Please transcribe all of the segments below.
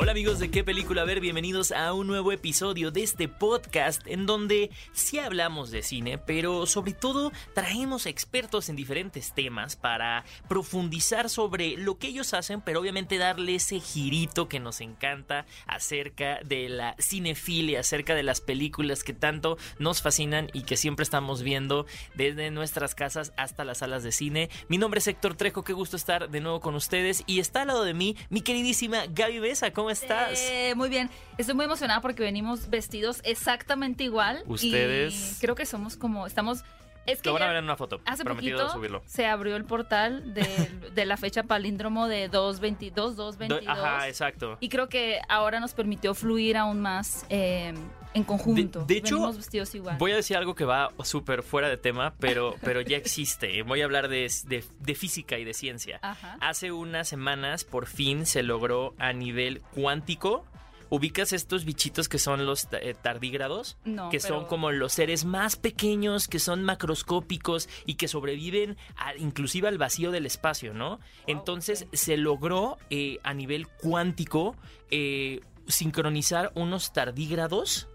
Hola amigos de qué película ver, bienvenidos a un nuevo episodio de este podcast en donde sí hablamos de cine, pero sobre todo traemos expertos en diferentes temas para profundizar sobre lo que ellos hacen, pero obviamente darle ese girito que nos encanta acerca de la cinefilia, acerca de las películas que tanto nos fascinan y que siempre estamos viendo desde nuestras casas hasta las salas de cine. Mi nombre es Héctor Trejo, qué gusto estar de nuevo con ustedes y está al lado de mí mi queridísima Gaby Besa, ¿cómo estás? Eh, muy bien. Estoy muy emocionada porque venimos vestidos exactamente igual. Ustedes. Y creo que somos como. Estamos. Es que Lo van a ver en una foto. hace Prometido poquito subirlo. se abrió el portal de, de la fecha palíndromo de 222, 222. Do- Ajá, exacto. Y creo que ahora nos permitió fluir aún más eh, en conjunto. De- de hecho, Venimos vestidos igual. Voy a decir algo que va súper fuera de tema, pero, pero ya existe. Voy a hablar de, de- de física y de ciencia. Ajá. Hace unas semanas, por fin, se logró a nivel cuántico. ¿Ubicas estos bichitos que son los eh, tardígrados? No, que son como los seres más pequeños, que son macroscópicos y que sobreviven a- inclusive al vacío del espacio, ¿no? Entonces se logró eh, a nivel cuántico eh, sincronizar unos tardígrados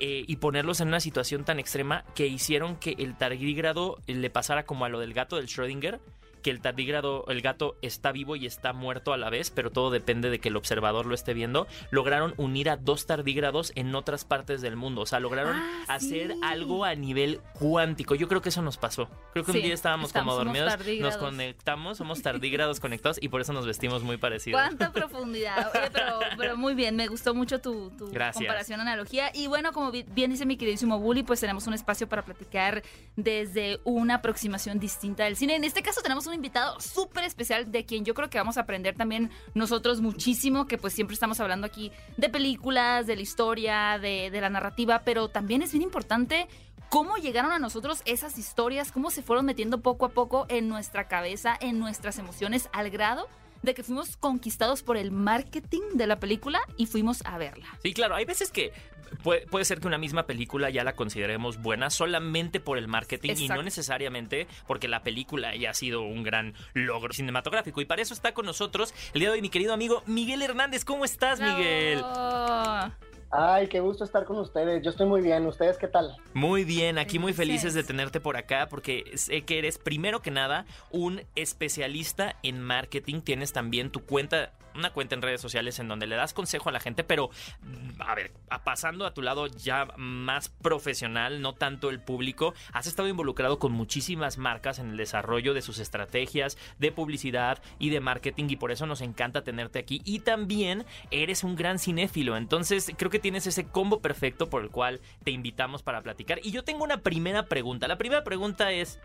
eh, y ponerlos en una situación tan extrema que hicieron que el tardígrado eh, le pasara como a lo del gato del Schrödinger, que el tardígrado, el gato está vivo y está muerto a la vez, pero todo depende de que el observador lo esté viendo. Lograron unir a dos tardígrados en otras partes del mundo, o sea, lograron Ah, hacer sí. algo a nivel cuántico. Yo creo que eso nos pasó. Creo que un día estábamos estamos, como dormidos, nos conectamos, somos tardígrados conectados y por eso nos vestimos muy parecidos. ¿Cuánta profundidad? Oye, pero, pero muy bien, me gustó mucho tu, tu comparación, analogía. Y bueno, como bi- bien dice mi queridísimo Bully, pues tenemos un espacio para platicar desde una aproximación distinta del cine. En este caso tenemos un invitado súper especial de quien yo creo que vamos a aprender también nosotros muchísimo, que pues siempre estamos hablando aquí de películas, de la historia, de, de la narrativa, pero también es bien importante cómo llegaron a nosotros esas historias, cómo se fueron metiendo poco a poco en nuestra cabeza, en nuestras emociones, al grado de que fuimos conquistados por el marketing de la película y fuimos a verla. Sí, claro, hay veces que puede, puede ser que una misma película ya la consideremos buena solamente por el marketing y no necesariamente porque la película ya ha sido un gran logro cinematográfico. Y para eso está con nosotros el día de hoy mi querido amigo Miguel Hernández. ¿Cómo estás, Miguel? Ay, qué gusto estar con ustedes. Yo estoy muy bien. ¿Ustedes qué tal? Muy bien, aquí muy Felices. de tenerte por acá porque sé que eres primero que nada un especialista en marketing. Tienes también tu cuenta, una cuenta en redes sociales en donde le das consejo a la gente, pero mm, a ver, pasando a tu lado ya más profesional, no tanto el público, has estado involucrado con muchísimas marcas en el desarrollo de sus estrategias de publicidad y de marketing y por eso nos encanta tenerte aquí. Y también eres un gran cinéfilo, entonces creo que tienes ese combo perfecto por el cual te invitamos para platicar. Y yo tengo una primera pregunta. La primera pregunta es,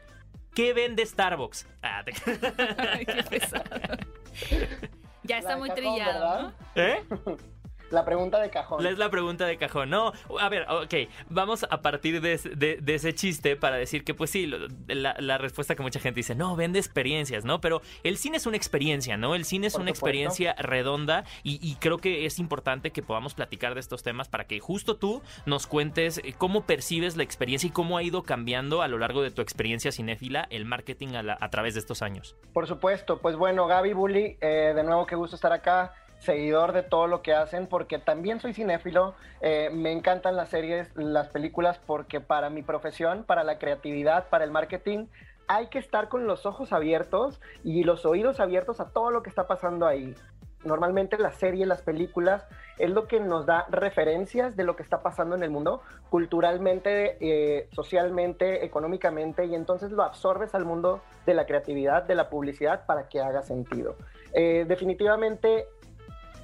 ¿qué vende Starbucks? Ah, te- qué. Ya está muy trillado. ¿no? ¿Eh? La pregunta de cajón. Es la pregunta de cajón. No, a ver, ok, vamos a partir de, ese- de- de ese chiste para decir que pues sí, la, la respuesta que mucha gente dice, no, vende experiencias, ¿no? Pero el cine es una experiencia, ¿no? El cine es Por una supuesto. experiencia redonda y, y creo que es importante que podamos platicar de estos temas para que justo tú nos cuentes eh, cómo percibes la experiencia y cómo ha ido cambiando a lo largo de tu experiencia cinéfila el marketing a, la- a través de estos años. Por supuesto. Pues bueno, Gaby Bully, eh, de nuevo qué gusto estar acá. Seguidor de todo lo que hacen, porque también soy cinéfilo. eh, me encantan las series, las películas, porque para mi profesión, para la creatividad, para el marketing, hay que estar con los ojos abiertos y los oídos abiertos a todo lo que está pasando ahí. Normalmente las series, las películas, es lo que nos da referencias de lo que está pasando en el mundo, culturalmente, eh, socialmente, económicamente, y entonces lo absorbes al mundo de la creatividad, de la publicidad, para que haga sentido. Eh, definitivamente,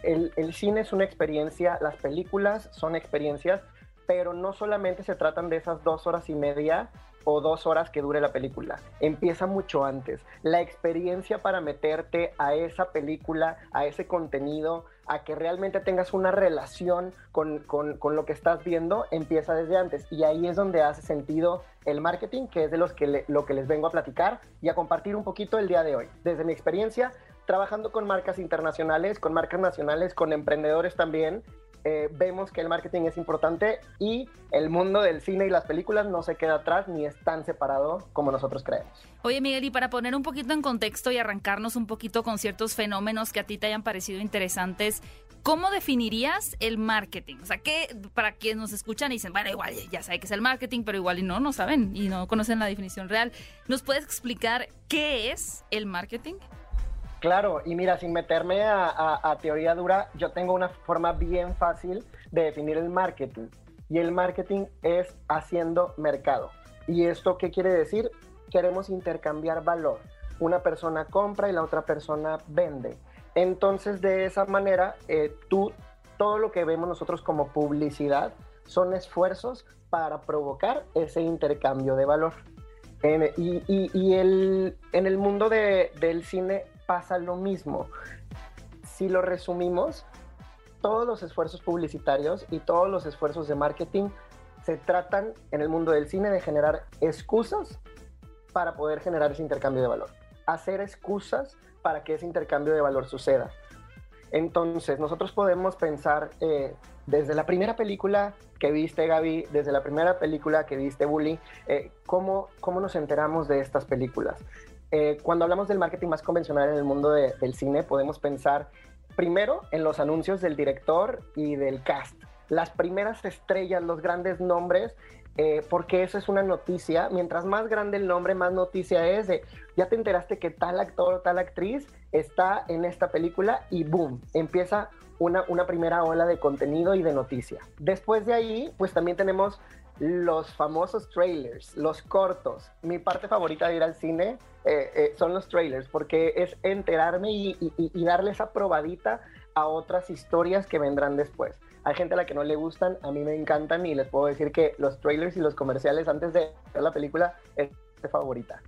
el, cine es una experiencia, las películas son experiencias, pero no solamente se tratan de esas dos horas y media o dos horas que dure la película. Empieza mucho antes. La experiencia para meterte a esa película, a ese contenido, a que realmente tengas una relación con, con- con lo que estás viendo, empieza desde antes. Y ahí es donde hace sentido el marketing, que es de los que lo que les vengo a platicar y a compartir un poquito el día de hoy. Desde mi experiencia, trabajando con marcas internacionales, con marcas nacionales, con emprendedores también, eh, vemos que el marketing es importante y el mundo del cine y las películas no se queda atrás ni es tan separado como nosotros creemos. Oye Miguel, y para poner un poquito en contexto y arrancarnos un poquito con ciertos fenómenos que a ti te hayan parecido interesantes, ¿cómo definirías el marketing? O sea, que para quienes nos escuchan y dicen, bueno, igual ya sabe que es el marketing, pero igual y no, no saben y no conocen la definición real, ¿nos puedes explicar qué es el marketing? Claro, y mira, sin meterme a, teoría dura, yo tengo una forma bien fácil de definir el marketing. Y el marketing es haciendo mercado. ¿Y esto qué quiere decir? Queremos intercambiar valor. Una persona compra y la otra persona vende. Entonces, de esa manera, eh, tú, todo lo que vemos nosotros como publicidad son esfuerzos para provocar ese intercambio de valor. y, el, en el mundo del cine pasa lo mismo. Si lo resumimos, todos los esfuerzos publicitarios y todos los esfuerzos de marketing se tratan en el mundo del cine de generar excusas para poder generar ese intercambio de valor. Hacer excusas para que ese intercambio de valor suceda. Entonces, nosotros podemos pensar eh, desde la primera película que viste, Gaby, desde la primera película que viste, Bully, eh, ¿cómo, ¿cómo nos enteramos de estas películas? Eh, cuando hablamos del marketing más convencional en el mundo del cine, podemos pensar primero en los anuncios del director y del cast. Las primeras estrellas, los grandes nombres, eh, porque eso es una noticia. Mientras más grande el nombre, más noticia es de, ya te enteraste que tal actor o tal actriz está en esta película y boom, empieza una, una primera ola de contenido y de noticia. Después de ahí, pues también tenemos los famosos trailers, los cortos. Mi parte favorita de ir al cine eh, eh, son los trailers, porque es enterarme y, darle esa probadita a otras historias que vendrán después. Hay gente a la que no le gustan, a mí me encantan y les puedo decir que los trailers y los comerciales antes de ver la película es mi favorita.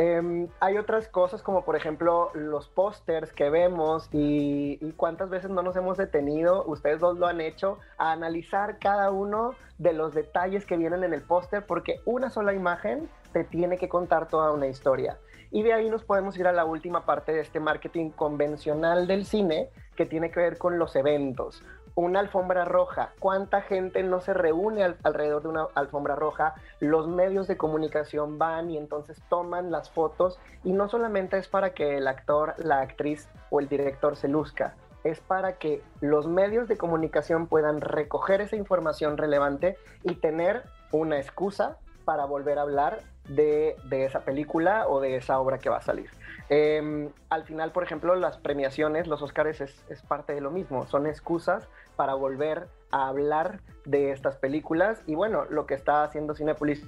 Em, hay otras cosas como por ejemplo los pósters que vemos y, cuántas veces no nos hemos detenido, ustedes dos lo han hecho, a analizar cada uno de los detalles que vienen en el póster porque una sola imagen te tiene que contar toda una historia. Y de ahí nos podemos ir a la última parte de este marketing convencional del cine que tiene que ver con los eventos una alfombra roja. ¿Cuánta gente no se reúne alrededor de una alfombra roja? Los medios de comunicación van y entonces toman las fotos y no solamente es para que el actor, la actriz o el director se luzca, es para que los medios de comunicación puedan recoger esa información relevante y tener una excusa para volver a hablar de, esa película o de esa obra que va a salir. Em, al final, por ejemplo, las premiaciones, los Oscars es, es, parte de lo mismo, son excusas para volver a hablar de estas películas y bueno, lo que está haciendo Cinepolis,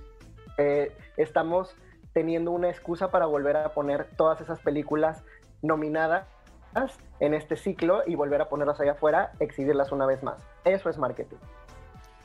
eh, estamos teniendo una excusa para volver a poner todas esas películas nominadas en este ciclo y volver a ponerlas allá afuera, exhibirlas una vez más. Eso es marketing.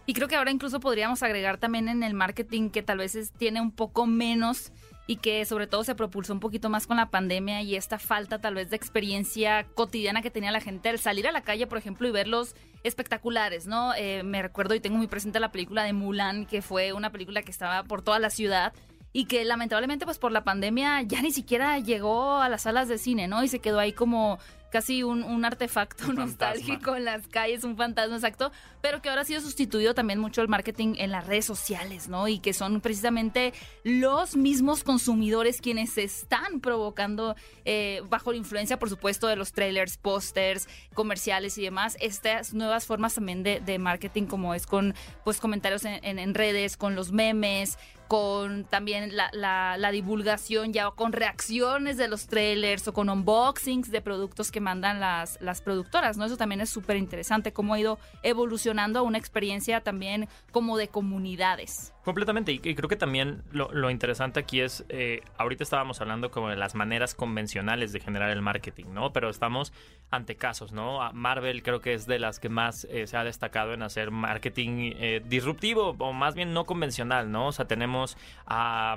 Y creo que ahora incluso podríamos agregar también en el marketing que tal vez tiene un poco menos y que sobre todo se propulsó un poquito más con la pandemia y esta falta tal vez de experiencia cotidiana que tenía la gente al salir a la calle, por ejemplo, y verlos espectaculares, ¿no? Eh, me recuerdo y tengo muy presente la película de Mulan, que fue una película que estaba por toda la ciudad y que lamentablemente pues por la pandemia ya ni siquiera llegó a las salas de cine, ¿no? Y se quedó ahí como casi un, artefacto nostálgico en las calles, un fantasma exacto, pero que ahora ha sido sustituido también mucho el marketing en las redes sociales, ¿no? Y que son precisamente los mismos consumidores quienes están provocando, eh, bajo la influencia, por supuesto, de los trailers, pósters, comerciales y demás, estas nuevas formas también de, marketing, como es con pues comentarios en, en redes, con los memes, con también la, la, divulgación ya con reacciones de los trailers o con unboxings de productos que mandan las, las productoras, ¿no? Eso también es súper interesante, cómo ha ido evolucionando a una experiencia también como de comunidades. Completamente, y, creo que también lo, interesante aquí es, eh, ahorita estábamos hablando como de las maneras convencionales de generar el marketing, ¿no? Pero estamos ante casos, ¿no? Marvel creo que es de las que más eh, se ha destacado en hacer marketing eh, disruptivo, o más bien no convencional, ¿no? O sea, tenemos a...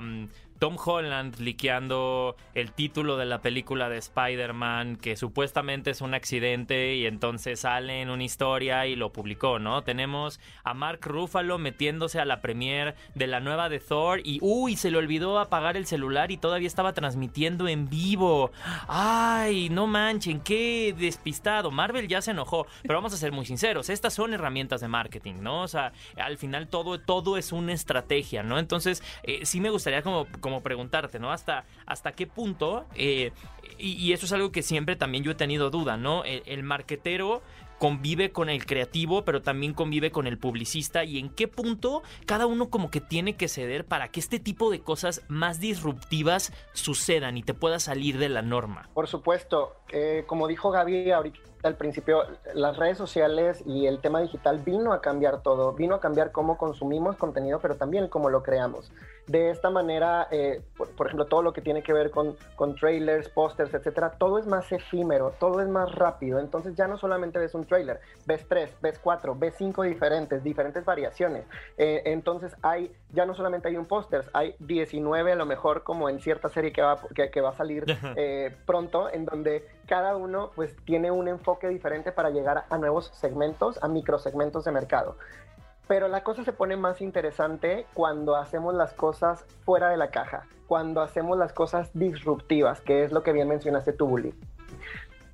Tom Holland liqueando el título de la película de Spider-Man, que supuestamente es un accidente y entonces sale en una historia y lo publicó, ¿no? Tenemos a Mark Ruffalo metiéndose a la premiere de la nueva de Thor y, uy, se le olvidó apagar el celular y todavía estaba transmitiendo en vivo. Ay, no manchen, qué despistado. Marvel ya se enojó, pero vamos a ser muy sinceros, estas son herramientas de marketing, ¿no? O sea, al final todo, todo es una estrategia, ¿no? Entonces, eh, sí me gustaría como preguntarte, ¿no? Hasta, hasta qué punto, eh, y, eso es algo que siempre también yo he tenido duda, ¿no? El, el marquetero convive con el creativo, pero también convive con el publicista y en qué punto cada uno como que tiene que ceder para que este tipo de cosas más disruptivas sucedan y te pueda salir de la norma. Por supuesto, eh, como dijo Gaby ahorita al principio, las redes sociales y el tema digital vino a cambiar todo, vino a cambiar cómo consumimos contenido, pero también cómo lo creamos. De esta manera, eh, por, ejemplo, todo lo que tiene que ver con, con trailers, pósters, etcétera, todo es más efímero, todo es más rápido. Entonces ya no solamente ves un trailer, ves tres, ves cuatro, ves cinco diferentes, diferentes variaciones. Eh, entonces hay, ya no solamente hay un póster, hay 19 a lo mejor como en cierta serie que va, que, va a salir eh, pronto, en donde cada uno pues tiene un enfoque diferente para llegar a nuevos segmentos, a microsegmentos de mercado. Pero la cosa se pone más interesante cuando hacemos las cosas fuera de la caja, cuando hacemos las cosas disruptivas, que es lo que bien mencionaste tú, Bully.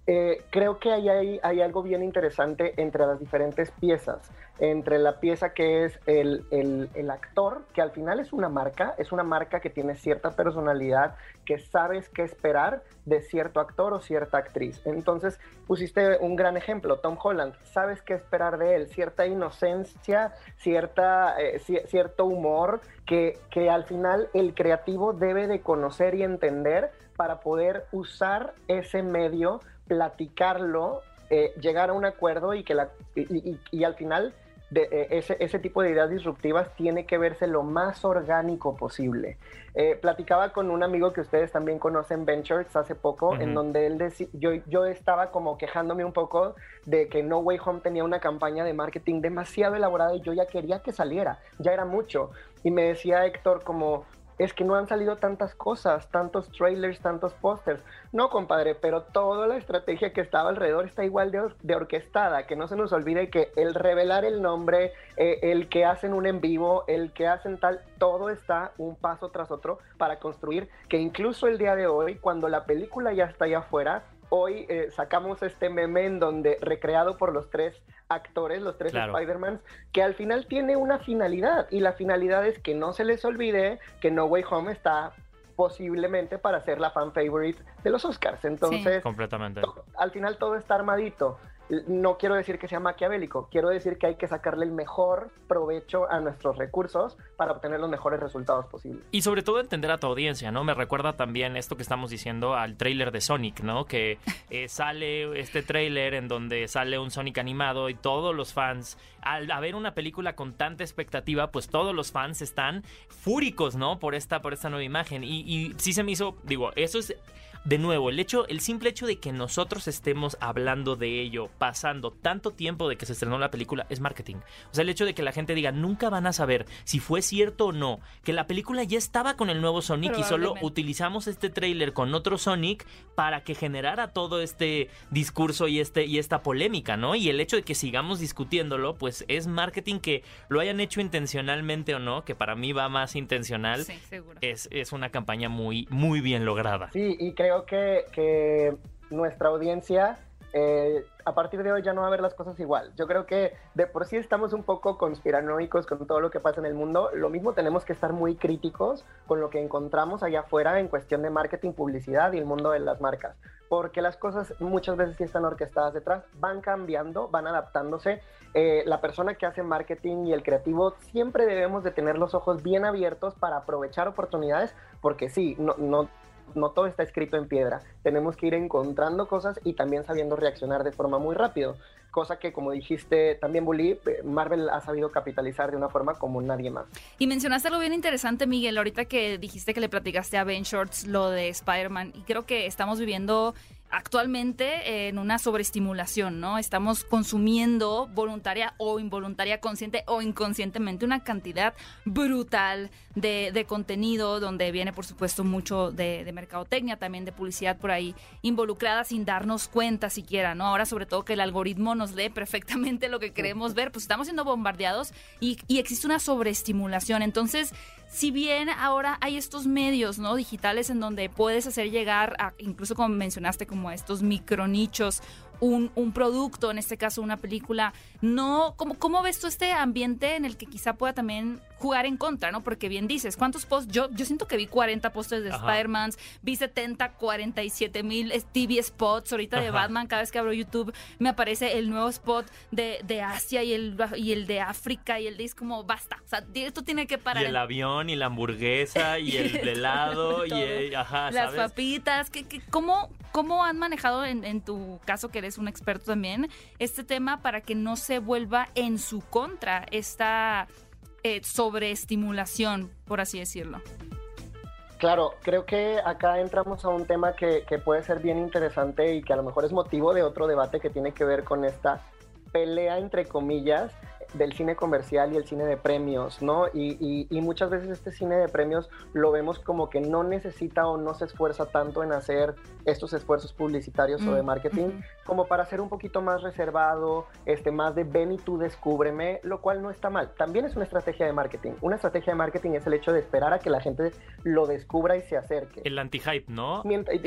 Eh, creo que hay, hay, algo bien interesante entre las diferentes piezas, entre la pieza que es el, el, actor, que al final es una marca, es una marca que tiene cierta personalidad, que sabes qué esperar de cierto actor o cierta actriz. Entonces pusiste un gran ejemplo, Tom Holland, sabes qué esperar de él, cierta inocencia, cierta, eh, cierto humor, que, que al final el creativo debe de conocer y entender para poder usar ese medio platicarlo, eh, llegar a un acuerdo y que la, y, al final de, eh, ese, ese, tipo de ideas disruptivas tiene que verse lo más orgánico posible. Eh, platicaba con un amigo que ustedes también conocen, Ventures, hace poco, en donde él decía, yo, yo estaba como quejándome un poco de que No Way Home tenía una campaña de marketing demasiado elaborada y yo ya quería que saliera, ya era mucho. Y me decía Héctor como, es que no han salido tantas cosas, tantos trailers, tantos pósters. No, compadre, pero toda la estrategia que estaba alrededor está igual de, orquestada. Que no se nos olvide que el revelar el nombre, eh, el que hacen un en vivo, el que hacen tal, todo está un paso tras otro para construir que incluso el día de hoy, cuando la película ya está allá afuera, hoy eh, sacamos este meme en donde, recreado por los tres actores, los tres Spider-Man, que al final tiene una finalidad, y la finalidad es que no se les olvide que No Way Home está posiblemente para ser la fan favorite de los Oscars. Entonces, completamente. Al final todo está armadito no quiero decir que sea maquiavélico, quiero decir que hay que sacarle el mejor provecho a nuestros recursos para obtener los mejores resultados posibles. Y sobre todo entender a tu audiencia, ¿no? Me recuerda también esto que estamos diciendo al tráiler de Sonic, ¿no? Que eh, sale este tráiler en donde sale un Sonic animado y todos los fans, al ver una película con tanta expectativa, pues todos los fans están fúricos, ¿no? Por esta, por esta nueva imagen. Y, y sí se me hizo, digo, eso es de nuevo, el hecho, el simple hecho de que nosotros estemos hablando de ello, pasando tanto tiempo de que se estrenó la película, es marketing. O sea, el hecho de que la gente diga, nunca van a saber si fue cierto o no, que la película ya estaba con el nuevo Sonic y solo utilizamos este tráiler con otro Sonic para que generara todo este discurso y este y esta polémica, ¿no? Y el hecho de que sigamos discutiéndolo, pues es marketing que lo hayan hecho intencionalmente o no, que para mí va más intencional. Es, es una campaña muy muy bien lograda. Sí, y creo que, nuestra audiencia eh, a partir de hoy ya no va a ver las cosas igual. Yo creo que de por sí estamos un poco conspiranoicos con todo lo que pasa en el mundo. Lo mismo tenemos que estar muy críticos con lo que encontramos allá afuera en cuestión de marketing, publicidad y el mundo de las marcas. Porque las cosas muchas veces sí están orquestadas detrás, van cambiando, van adaptándose. Eh, la persona que hace marketing y el creativo siempre debemos de tener los ojos bien abiertos para aprovechar oportunidades, porque sí, no, no no todo está escrito en piedra. Tenemos que ir encontrando cosas y también sabiendo reaccionar de forma muy rápido. Cosa que, como dijiste también, Bully, eh, Marvel ha sabido capitalizar de una forma como nadie más. Y mencionaste algo bien interesante, Miguel, ahorita que dijiste que le platicaste a Ben Shorts lo de Spider-Man. Y creo que estamos viviendo actualmente en una sobreestimulación, ¿no? Estamos consumiendo voluntaria o involuntaria, consciente o inconscientemente una cantidad brutal de, de contenido donde viene, por supuesto, mucho de, de, mercadotecnia, también de publicidad por ahí involucrada sin darnos cuenta siquiera, ¿no? Ahora, sobre todo que el algoritmo nos lee perfectamente lo que queremos ver, pues estamos siendo bombardeados y, y existe una sobreestimulación. Entonces, si bien ahora hay estos medios no digitales en donde puedes hacer llegar a, incluso como mencionaste como a estos micronichos un, un, producto, en este caso una película, no, ¿cómo, ¿cómo ves tú este ambiente en el que quizá pueda también jugar en contra, ¿no? Porque bien dices, ¿cuántos posts? Yo, yo siento que vi 40 posts de Spider-Man, vi 70, 47 mil TV spots ahorita de Batman, cada vez que abro YouTube me aparece el nuevo spot de, de Asia y el, y el de África y el de es como, basta, o sea, esto tiene que parar. Y el avión y la hamburguesa y el helado y el, ajá, las papitas, ¿qué, qué, cómo, ¿cómo han manejado en, en tu caso que eres un experto también este tema para que no se vuelva en su contra esta eh, sobreestimulación, por así decirlo. Claro, creo que acá entramos a un tema que, que, puede ser bien interesante y que a lo mejor es motivo de otro debate que tiene que ver con esta pelea, entre comillas, del cine comercial y el cine de premios, ¿no? Y, y, y, muchas veces este cine de premios lo vemos como que no necesita o no se esfuerza tanto en hacer estos esfuerzos publicitarios mm. o de marketing, mm -hmm. como para ser un poquito más reservado, este, más de ven y tú descúbreme, lo cual no está mal. También es una estrategia de marketing. Una estrategia de marketing es el hecho de esperar a que la gente lo descubra y se acerque. El anti-hype, ¿no? Mientras,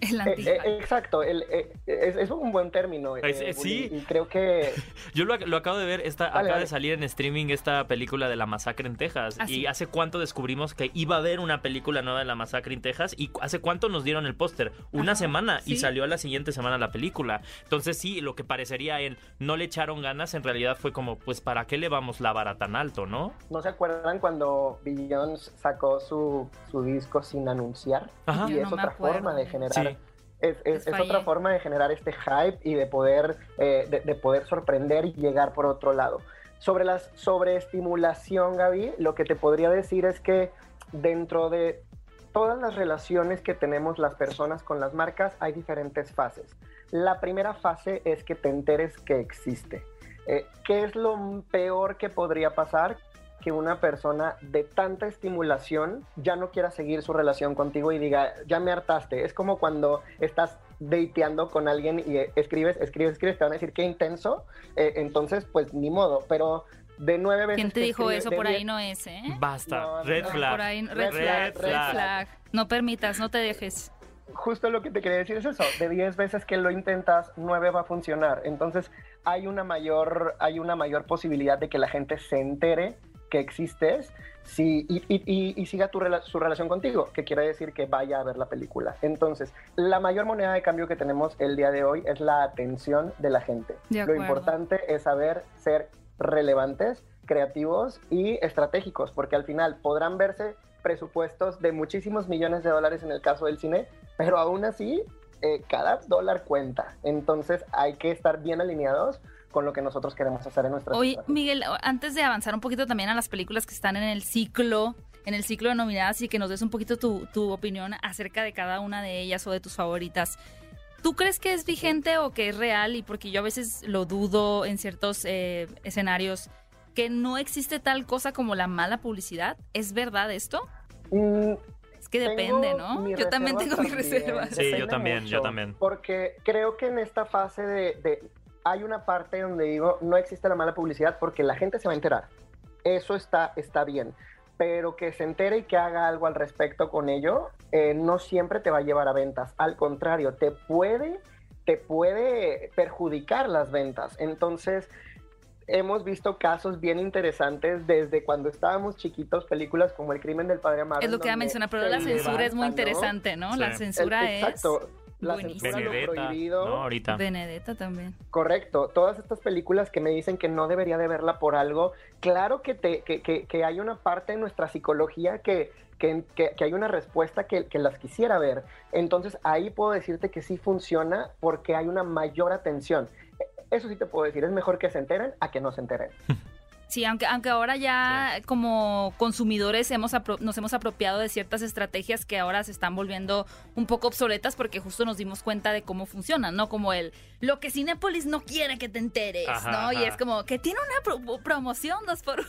el eh, eh, exacto, el, eh, es, es, un buen término. Eh, sí. Y creo que. Yo lo, lo acabo de ver, esta, vale, acaba vale. de salir en streaming esta película de la masacre en Texas. ¿Ah, y hace cuánto descubrimos que iba a haber una película nueva de la masacre en Texas. Y hace cuánto nos dieron el póster. Una Ajá, semana. ¿sí? Y salió a la siguiente semana la película. Entonces, sí, lo que parecería en no le echaron ganas, en realidad fue como, pues, ¿para qué le vamos la vara tan alto, no? ¿No se acuerdan cuando Beyoncé sacó su, su disco sin anunciar? Ajá. Y Yo es no otra forma de generar. Sí. Es, es, es, otra forma de generar este hype y de poder, eh, de, de, poder sorprender y llegar por otro lado. Sobre la sobreestimulación, Gaby, lo que te podría decir es que dentro de todas las relaciones que tenemos las personas con las marcas hay diferentes fases. La primera fase es que te enteres que existe. Eh, ¿Qué es lo peor que podría pasar? Que una persona de tanta estimulación ya no quiera seguir su relación contigo y diga, ya me hartaste. Es como cuando estás dateando con alguien y escribes, escribes, escribes, te van a decir qué intenso, eh, entonces pues ni modo, pero de nueve veces... ¿Quién te dijo eso? Por ahí no es, ¿eh? Basta, no, red, no, flag. Por ahí, red, red, flag, red, flag. flag. No permitas, no te dejes justo lo que te quería decir es eso, de 10 veces que lo intentas, 9 va a funcionar. Entonces, hay una mayor hay una mayor posibilidad de que la gente se entere que existes sí, y, y, y, y, siga tu, su relación contigo, que quiere decir que vaya a ver la película. Entonces, la mayor moneda de cambio que tenemos el día de hoy es la atención de la gente. De Lo importante es saber ser relevantes, creativos y estratégicos, porque al final podrán verse presupuestos de muchísimos millones de dólares en el caso del cine, pero aún así eh, cada dólar cuenta. Entonces hay que estar bien alineados con lo que nosotros queremos hacer en nuestra Oye, Miguel, antes de avanzar un poquito también a las películas que están en el ciclo, en el ciclo de nominadas y que nos des un poquito tu, tu opinión acerca de cada una de ellas o de tus favoritas. ¿Tú crees que es vigente o que es real? Y porque yo a veces lo dudo en ciertos eh, escenarios, que no existe tal cosa como la mala publicidad. ¿Es verdad esto? Mm, es que depende, ¿no? Yo también tengo mis reservas. Sí, yo también, mucho, yo también. Porque creo que en esta fase de, de hay una parte donde digo, no existe la mala publicidad porque la gente se va a enterar. Eso está, está bien. Pero que se entere y que haga algo al respecto con ello, eh, no siempre te va a llevar a ventas. Al contrario, te puede, te puede perjudicar las ventas. Entonces, hemos visto casos bien interesantes desde cuando estábamos chiquitos, películas como El crimen del padre Amaro. Es lo que iba a mencionar, pero la censura es muy interesante, ¿no? Sí. La censura El, exacto. La Buenísimo. censura Benedetta, lo prohibido. ¿no? Ahorita. Benedetta también. Correcto. Todas estas películas que me dicen que no debería de verla por algo, claro que, te, que, que, que hay una parte de nuestra psicología que, que, que, que, hay una respuesta que, que, las quisiera ver. Entonces ahí puedo decirte que sí funciona porque hay una mayor atención. Eso sí te puedo decir, es mejor que se enteren a que no se enteren. Sí, aunque, aunque ahora ya como consumidores hemos nos hemos apropiado de ciertas estrategias que ahora se están volviendo un poco obsoletas porque justo nos dimos cuenta de cómo funcionan, ¿no? Como el, lo que Cinépolis no quiere que te enteres, ¿no? Y es como que tiene una promoción dos por uno.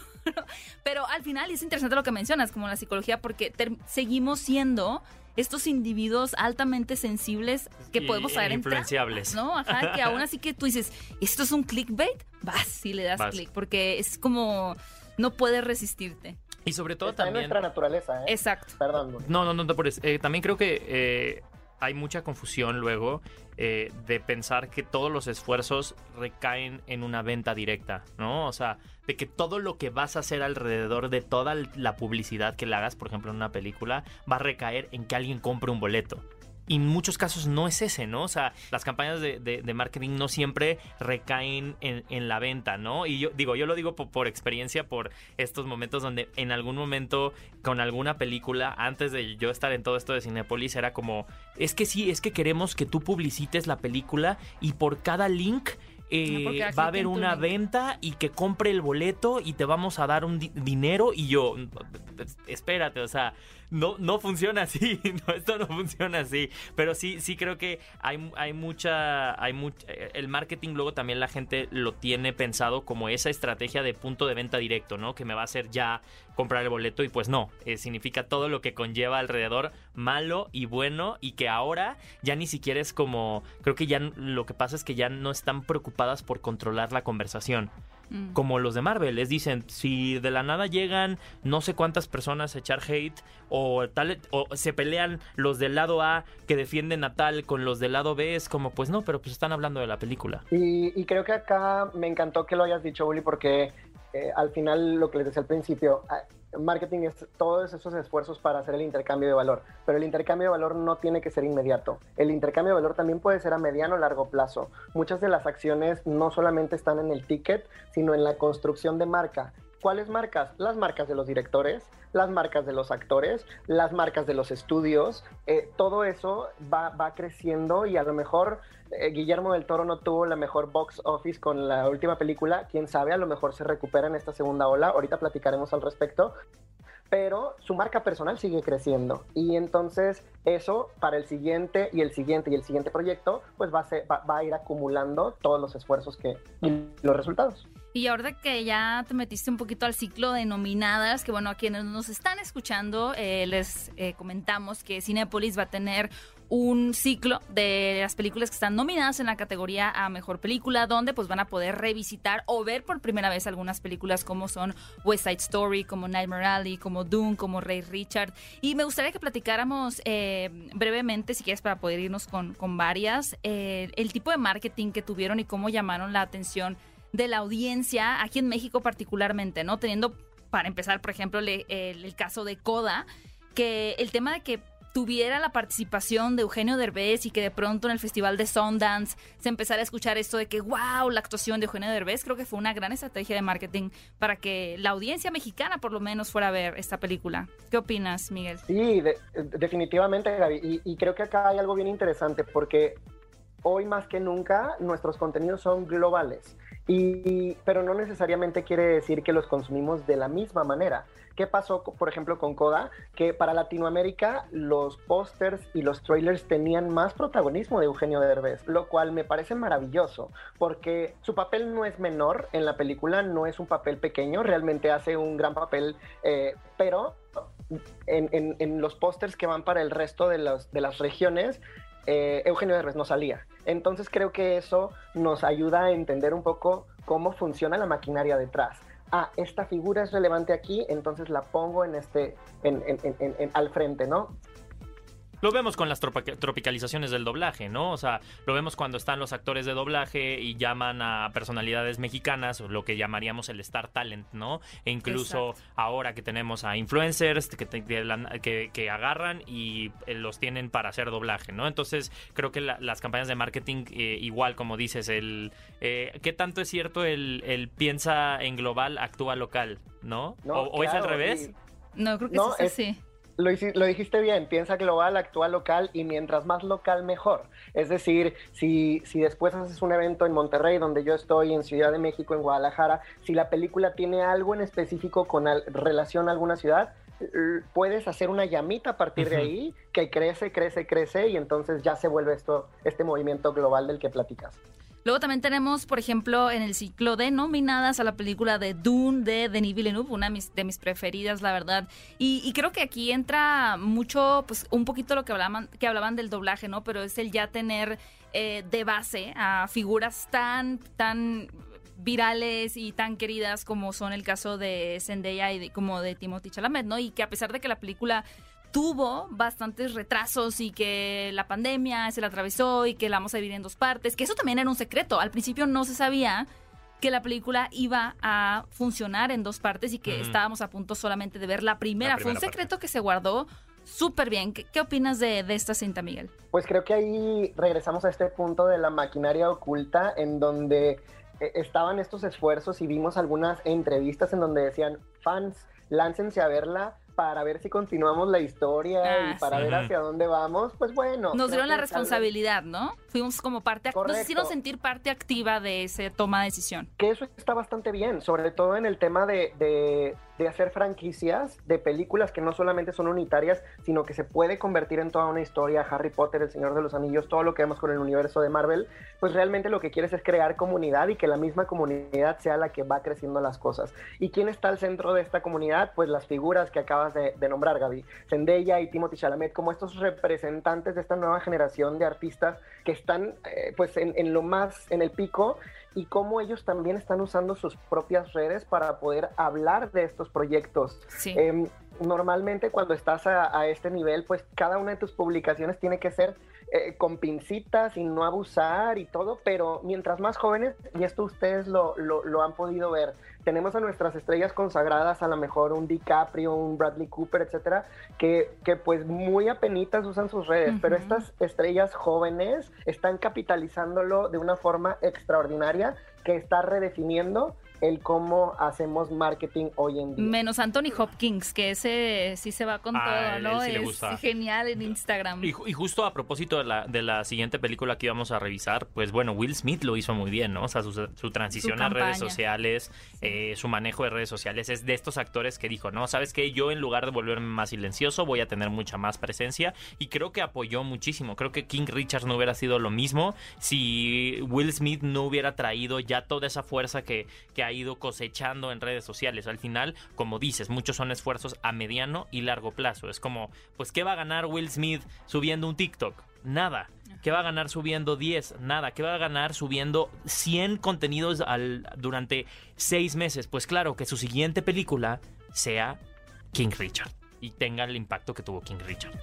Pero al final es interesante lo que mencionas, como la psicología, porque seguimos siendo estos individuos altamente sensibles que podemos saber influenciables. ¿no? Ajá, que aún así que tú dices, ¿esto es un clickbait? Vas y le das click, porque es como no puedes resistirte. Y sobre todo Está también. En nuestra naturaleza, ¿eh? Exacto. Perdón. No, no, no, no por eso. Eh, también creo que eh, hay mucha confusión luego eh, de pensar que todos los esfuerzos recaen en una venta directa, ¿no? O sea, de que todo lo que vas a hacer alrededor de toda la publicidad que le hagas, por ejemplo, en una película, va a recaer en que alguien compre un boleto. Y en muchos casos no es ese, ¿no? O sea, las campañas de, marketing no siempre recaen en, la venta, ¿no? Y yo digo, yo lo digo por, experiencia, por estos momentos donde en algún momento con alguna película, antes de yo estar en todo esto de Cinepolis, era como, es que sí, es que queremos que tú publicites la película y por cada link eh, va a haber una venta y que compre el boleto y te vamos a dar un dinero y yo, espérate, o sea, no, no funciona así, no, esto no funciona así, pero sí, sí creo que hay, hay mucha, hay mucha, eh, el marketing luego también la gente lo tiene pensado como esa estrategia de punto de venta directo, ¿no? Que me va a hacer ya comprar el boleto y pues no, eh, significa todo lo que conlleva alrededor malo y bueno y que ahora ya ni siquiera es como, creo que ya lo que pasa es que ya no están preocupadas por controlar la conversación. Mm. como los de Marvel. Les dicen, si de la nada llegan no sé cuántas personas a echar hate o, tal, o se pelean los del lado A que defienden a tal con los del lado B, es como, pues no, pero pues están hablando de la película. Y, creo que acá me encantó que lo hayas dicho, Uli, porque eh, al final lo que les decía al principio, marketing es todos esos esfuerzos para hacer el intercambio de valor, pero el intercambio de valor no tiene que ser inmediato. El intercambio de valor también puede ser a mediano o largo plazo. Muchas de las acciones no solamente están en el ticket, sino en la construcción de marca. ¿Cuáles marcas? Las marcas de los directores, las marcas de los actores, las marcas de los estudios. Eh, todo eso va, creciendo y a lo mejor eh, Guillermo del Toro no tuvo la mejor box office con la última película, quién sabe, a lo mejor se recupera en esta segunda ola, ahorita platicaremos al respecto, pero su marca personal sigue creciendo y entonces eso para el siguiente y el siguiente y el siguiente proyecto pues va a, va, a ir acumulando todos los esfuerzos que, y los resultados. Y ahora que ya te metiste un poquito al ciclo de nominadas, que bueno, a quienes nos están escuchando, eh, les eh, comentamos que Cinepolis va a tener un ciclo de las películas que están nominadas en la categoría a mejor película, donde pues van a poder revisitar o ver por primera vez algunas películas como son West Side Story, como Nightmare Alley, como Doom, como Ray Richard. Y me gustaría que platicáramos eh, brevemente, si quieres, para poder irnos con, con varias, eh, el tipo de marketing que tuvieron y cómo llamaron la atención de la audiencia aquí en México particularmente, ¿no? Teniendo, para empezar, por ejemplo, el, caso de Coda, que el tema de que tuviera la participación de Eugenio Derbez y que de pronto en el festival de Sundance se empezara a escuchar esto de que wow, la actuación de Eugenio Derbez, creo que fue una gran estrategia de marketing para que la audiencia mexicana por lo menos fuera a ver esta película. ¿Qué opinas, Miguel? Sí, definitivamente, Gaby. Y, creo que acá hay algo bien interesante porque hoy más que nunca nuestros contenidos son globales. Y, pero no necesariamente quiere decir que los consumimos de la misma manera. ¿Qué pasó, por ejemplo, con Coda? Que para Latinoamérica los pósters y los trailers tenían más protagonismo de Eugenio Derbez, lo cual me parece maravilloso, porque su papel no es menor en la película, no es un papel pequeño, realmente hace un gran papel, eh, pero en, los pósters que van para el resto de, de las regiones, eh, Eugenio Derbez no salía. Entonces creo que eso nos ayuda a entender un poco cómo funciona la maquinaria detrás ah, esta figura es relevante aquí, entonces la pongo en este, en, al frente, ¿no? Lo vemos con las tropicalizaciones del doblaje, ¿no? O sea, lo vemos cuando están los actores de doblaje y llaman a personalidades mexicanas, lo que llamaríamos el Star Talent, ¿no? E incluso ahora que tenemos a influencers que, que, agarran y eh, los tienen para hacer doblaje, ¿no? Entonces, creo que las campañas de marketing, eh, igual como dices, el eh, ¿qué tanto es cierto el, piensa en global, actúa local, ¿no? o, es al revés? No, creo que es así lo, lo, dijiste bien, piensa global, actúa local y mientras más local mejor. Es decir, si, si después haces un evento en Monterrey, donde yo estoy, en Ciudad de México, en Guadalajara, si la película tiene algo en específico con relación a alguna ciudad, puedes hacer una llamita a partir de ahí que crece, crece, crece y entonces ya se vuelve esto, este movimiento global del que platicas. Luego también tenemos, por ejemplo, en el ciclo de nominadas a la película de Dune de Denis Villeneuve, una de mis, de mis preferidas, la verdad. Y, creo que aquí entra mucho, pues un poquito lo que hablaban, que hablaban del doblaje, ¿no? Pero es el ya tener eh, de base a figuras tan, tan virales y tan queridas como son el caso de Zendaya y como de Timothy Chalamet, ¿no? Y que a pesar de que la película tuvo bastantes retrasos y que la pandemia se la atravesó y que la vamos a vivir en dos partes, que eso también era un secreto. Al principio no se sabía que la película iba a funcionar en dos partes y que estábamos a punto solamente de ver la primera. Fue un secreto que se guardó súper bien. ¿Qué, opinas de, de, esta cinta, Miguel? Pues creo que ahí regresamos a este punto de la maquinaria oculta en donde eh, estaban estos esfuerzos y vimos algunas entrevistas en donde decían, fans, láncense a verla para ver si continuamos la historia y ah, para ver hacia dónde vamos, pues bueno. Nos dieron la responsabilidad, ¿no? Fuimos como parte, nos hicieron sentir parte activa de esa toma de decisión. Que eso está bastante bien, sobre todo en el tema de, de de hacer franquicias de películas que no solamente son unitarias, sino que se puede convertir en toda una historia, Harry Potter, El Señor de los Anillos, todo lo que vemos con el universo de Marvel, pues realmente lo que quieres es crear comunidad y que la misma comunidad sea la que va creciendo las cosas. ¿Y quién está al centro de esta comunidad? Pues las figuras que acabas de, nombrar, Gaby. Zendaya y Timothy Chalamet, como estos representantes de esta nueva generación de artistas que están eh, pues en, en lo más, en el pico y cómo ellos también están usando sus propias redes para poder hablar de estos proyectos. Em, normalmente cuando estás a, este nivel, pues cada una de tus publicaciones tiene que ser eh, con pincitas y no abusar y todo, pero mientras más jóvenes, y esto ustedes lo, lo, han podido ver, tenemos a nuestras estrellas consagradas, a lo mejor un DiCaprio, un Bradley Cooper, etcétera, que, que pues muy apenitas usan sus redes, pero estas estrellas jóvenes están capitalizándolo de una forma extraordinaria que está redefiniendo el cómo hacemos marketing hoy en día. Menos Anthony Hopkins, que ese sí se va con ah, todo, ¿no? es genial en Instagram. Y, justo a propósito de la, de la siguiente película que íbamos a revisar, pues bueno, Will Smith lo hizo muy bien, ¿no? O sea, su, transición a redes sociales, eh, su manejo de redes sociales, es de estos actores que dijo, no, ¿sabes qué? Yo en lugar de volverme más silencioso, voy a tener mucha más presencia y creo que apoyó muchísimo. Creo que King Richards no hubiera sido lo mismo si Will Smith no hubiera traído ya toda esa fuerza que, que ido cosechando en redes sociales. Al final, como dices, muchos son esfuerzos a mediano y largo plazo. Es como, pues, ¿qué va a ganar Will Smith subiendo un TikTok? Nada. ¿Qué va a ganar subiendo 10? Nada. ¿Qué va a ganar subiendo 100 contenidos al, durante 6 meses? Pues claro, que su siguiente película sea King Richard y tenga el impacto que tuvo King Richard.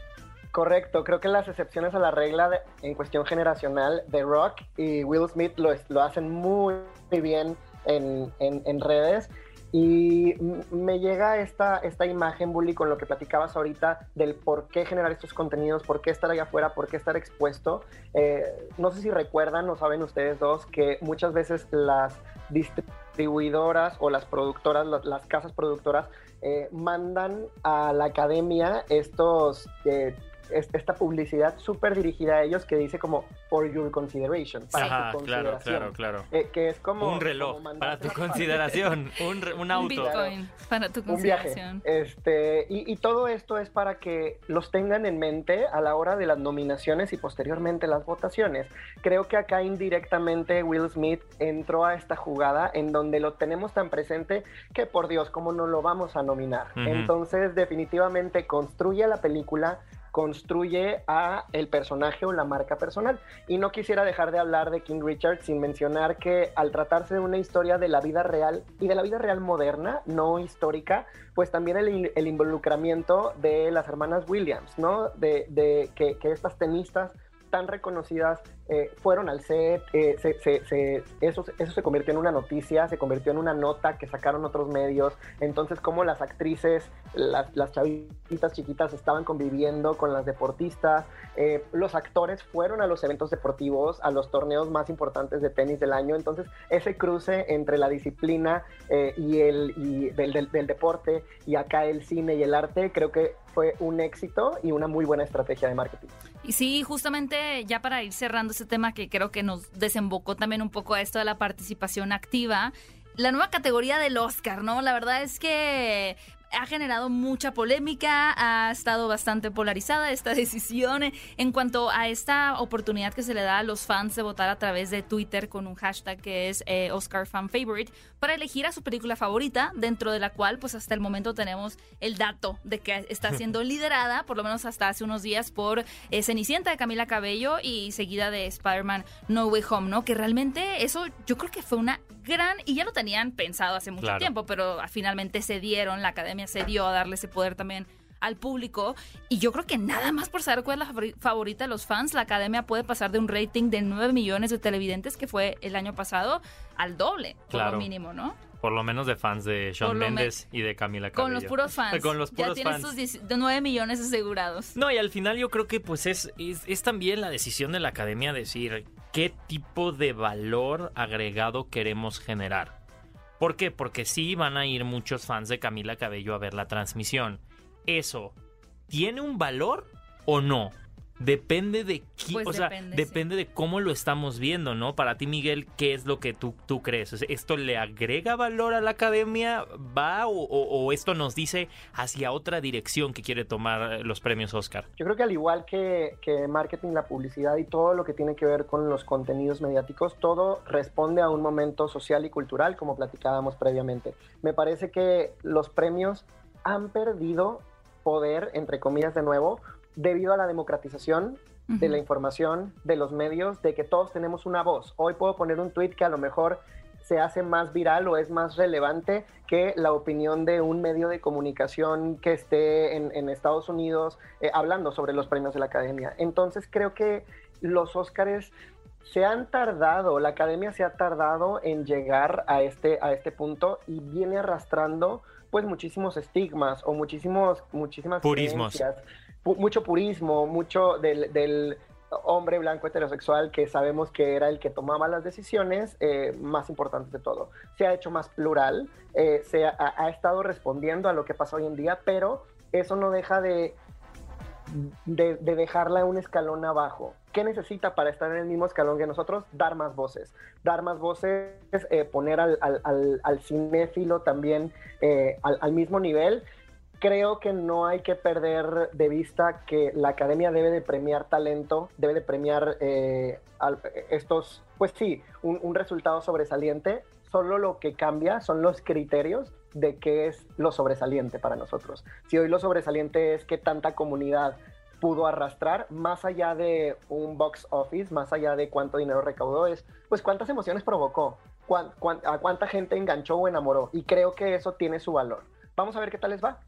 Correcto, creo que las excepciones a la regla en cuestión generacional de Rock y Will Smith lo, lo hacen muy bien en, redes. Y me llega esta, esta imagen, Bully, con lo que platicabas ahorita del por qué generar estos contenidos, por qué estar allá afuera, por qué estar expuesto. Eh, no sé si recuerdan o saben ustedes dos que muchas veces las distribuidoras o las productoras, las, casas productoras, eh, mandan a la academia estos eh, esta publicidad súper dirigida a ellos que dice como for your consideration, para tu consideración. Claro, claro, claro. Eh, que es como un reloj para tu consideración, un, un auto. Un Bitcoin para tu consideración. Este, y, y, todo esto es para que los tengan en mente a la hora de las nominaciones y posteriormente las votaciones. Creo que acá indirectamente Will Smith entró a esta jugada en donde lo tenemos tan presente que por Dios, ¿cómo no lo vamos a nominar? Entonces definitivamente construye la película construye a el personaje o la marca personal. Y no quisiera dejar de hablar de King Richard sin mencionar que al tratarse de una historia de la vida real y de la vida real moderna, no histórica, pues también el, involucramiento de las hermanas Williams, ¿no? De, de que, que estas tenistas tan reconocidas eh, fueron al set, eh, eso, eso se convirtió en una noticia, se convirtió en una nota que sacaron otros medios, entonces como las actrices, las, las chavitas chiquitas estaban conviviendo con las deportistas, eh, los actores fueron a los eventos deportivos, a los torneos más importantes de tenis del año, entonces ese cruce entre la disciplina y el y del, del, del deporte y acá el cine y el arte, creo que fue un éxito y una muy buena estrategia de marketing. Y sí, justamente ya para ir cerrando ese tema que creo que nos desembocó también un poco a esto de la participación activa, la nueva categoría del Oscar, ¿no? La verdad es que ha generado mucha polémica, ha estado bastante polarizada esta decisión en cuanto a esta oportunidad que se le da a los fans de votar a través de Twitter con un hashtag que es eh, Oscar Fan Favorite para elegir a su película favorita, dentro de la cual pues hasta el momento tenemos el dato de que está siendo liderada, por lo menos hasta hace unos días, por eh, Cenicienta de Camila Cabello y seguida de Spider-Man No Way Home, ¿no? Que realmente eso yo creo que fue una gran, y ya lo tenían pensado hace mucho tiempo, pero finalmente se dieron, la academia se dio a darle ese poder también al público. Y yo creo que nada más por saber cuál es la favorita de los fans, la academia puede pasar de un rating de 9 millones de televidentes, que fue el año pasado, al doble, por lo mínimo, ¿no? Por lo menos de fans de Shawn Mendes y de Camila Cabello. Con los puros fans. Con los puros ya tienes sus 9 millones asegurados. No, y al final yo creo que pues es, es, es también la decisión de la academia decir qué tipo de valor agregado queremos generar. ¿Por qué? Porque sí van a ir muchos fans de Camila Cabello a ver la transmisión eso tiene un valor o no. Depende de quién, o sea, depende, de cómo lo estamos viendo, ¿no? Para ti, Miguel, ¿qué es lo que tú, tú crees? ¿Esto le agrega valor a la academia? ¿Va o, esto nos dice hacia otra dirección que quiere tomar los premios Oscar? Yo creo que al igual que, que marketing, la publicidad y todo lo que tiene que ver con los contenidos mediáticos, todo responde a un momento social y cultural, como platicábamos previamente. Me parece que los premios han perdido poder, entre comillas de nuevo, debido a la democratización de la información, de los medios, de que todos tenemos una voz. Hoy puedo poner un tweet que a lo mejor se hace más viral o es más relevante que la opinión de un medio de comunicación que esté en, Estados Unidos eh, hablando sobre los premios de la academia. Entonces creo que los Óscares se han tardado, la academia se ha tardado en llegar a este, a este punto y viene arrastrando pues muchísimos estigmas o muchísimos, muchísimas Purismos. Mucho purismo, mucho del, hombre blanco heterosexual que sabemos que era el que tomaba las decisiones eh, más importantes de todo. Se ha hecho más plural, eh, se ha, estado respondiendo a lo que pasa hoy en día, pero eso no deja de, de, de dejarla un escalón abajo. ¿Qué necesita para estar en el mismo escalón que nosotros? Dar más voces. Dar más voces, eh, poner al, al, cinéfilo también eh, al, mismo nivel. Creo que no hay que perder de vista que la academia debe de premiar talento, debe de premiar eh, estos, pues sí, un, resultado sobresaliente. Solo lo que cambia son los criterios de qué es lo sobresaliente para nosotros. Si hoy lo sobresaliente es que tanta comunidad pudo arrastrar, más allá de un box office, más allá de cuánto dinero recaudó, es pues cuántas emociones provocó, a cuánta gente enganchó o enamoró. Y creo que eso tiene su valor. Vamos a ver qué tal les va.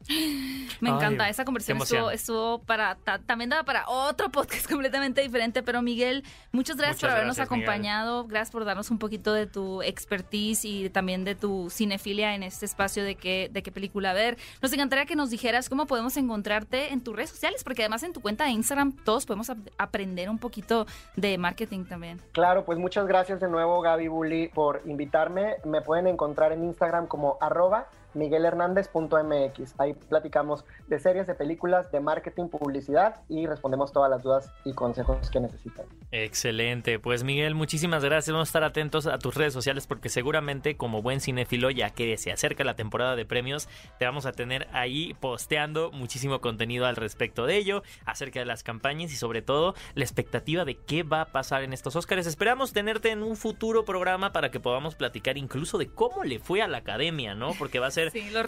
Me encanta, esa conversación estuvo, para, también daba para otro podcast completamente diferente, pero Miguel, muchas gracias por habernos acompañado, gracias por darnos un poquito de tu expertise y también de tu cinefilia en este espacio de qué, de qué película ver. Nos encantaría que nos dijeras cómo podemos encontrarte en tus redes sociales, porque además en tu cuenta de Instagram todos podemos aprender un poquito de marketing también. Claro, pues muchas gracias de nuevo Gaby Bully por invitarme. Me pueden encontrar en Instagram como arroba miguelhernández.mx. Ahí platicamos de series, de películas, de marketing, publicidad y respondemos todas las dudas y consejos que necesiten. Excelente. Pues Miguel, muchísimas gracias. Vamos a estar atentos a tus redes sociales porque seguramente como buen cinéfilo, ya que se acerca la temporada de premios, te vamos a tener ahí posteando muchísimo contenido al respecto de ello, acerca de las campañas y sobre todo la expectativa de qué va a pasar en estos Oscars. Esperamos tenerte en un futuro programa para que podamos platicar incluso de cómo le fue a la academia, ¿no? Porque va a ser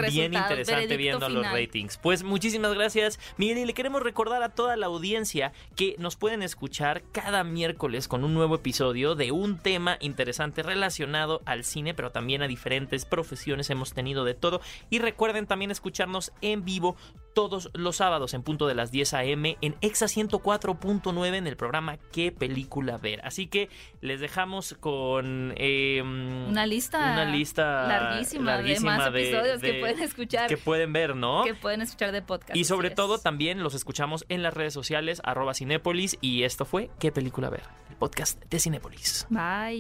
bien interesante viendo los ratings. Pues muchísimas gracias, Miguel, y le queremos recordar a toda la audiencia que nos pueden escuchar cada miércoles con un nuevo episodio de un tema interesante relacionado al cine, pero también a diferentes profesiones. Hemos tenido de todo. Y recuerden también escucharnos en vivo todos los sábados en punto de las 10 a.m. en Exa 104.9 en el programa ¿Qué película ver? Así que les dejamos con em, una lista una lista larguísima, de más episodios que pueden escuchar que pueden ver, ¿no? Que pueden escuchar de podcast. Y sobre todo también los escuchamos en las redes sociales arroba Cinépolis y esto fue ¿Qué película ver? El podcast de Cinépolis. Bye.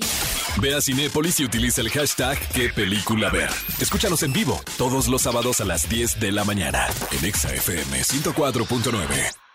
Ve a Cinépolis y utiliza el hashtag ¿Qué película ver? Escúchanos en vivo todos los sábados a las 10 de la mañana en Exa Exa FM 104.9.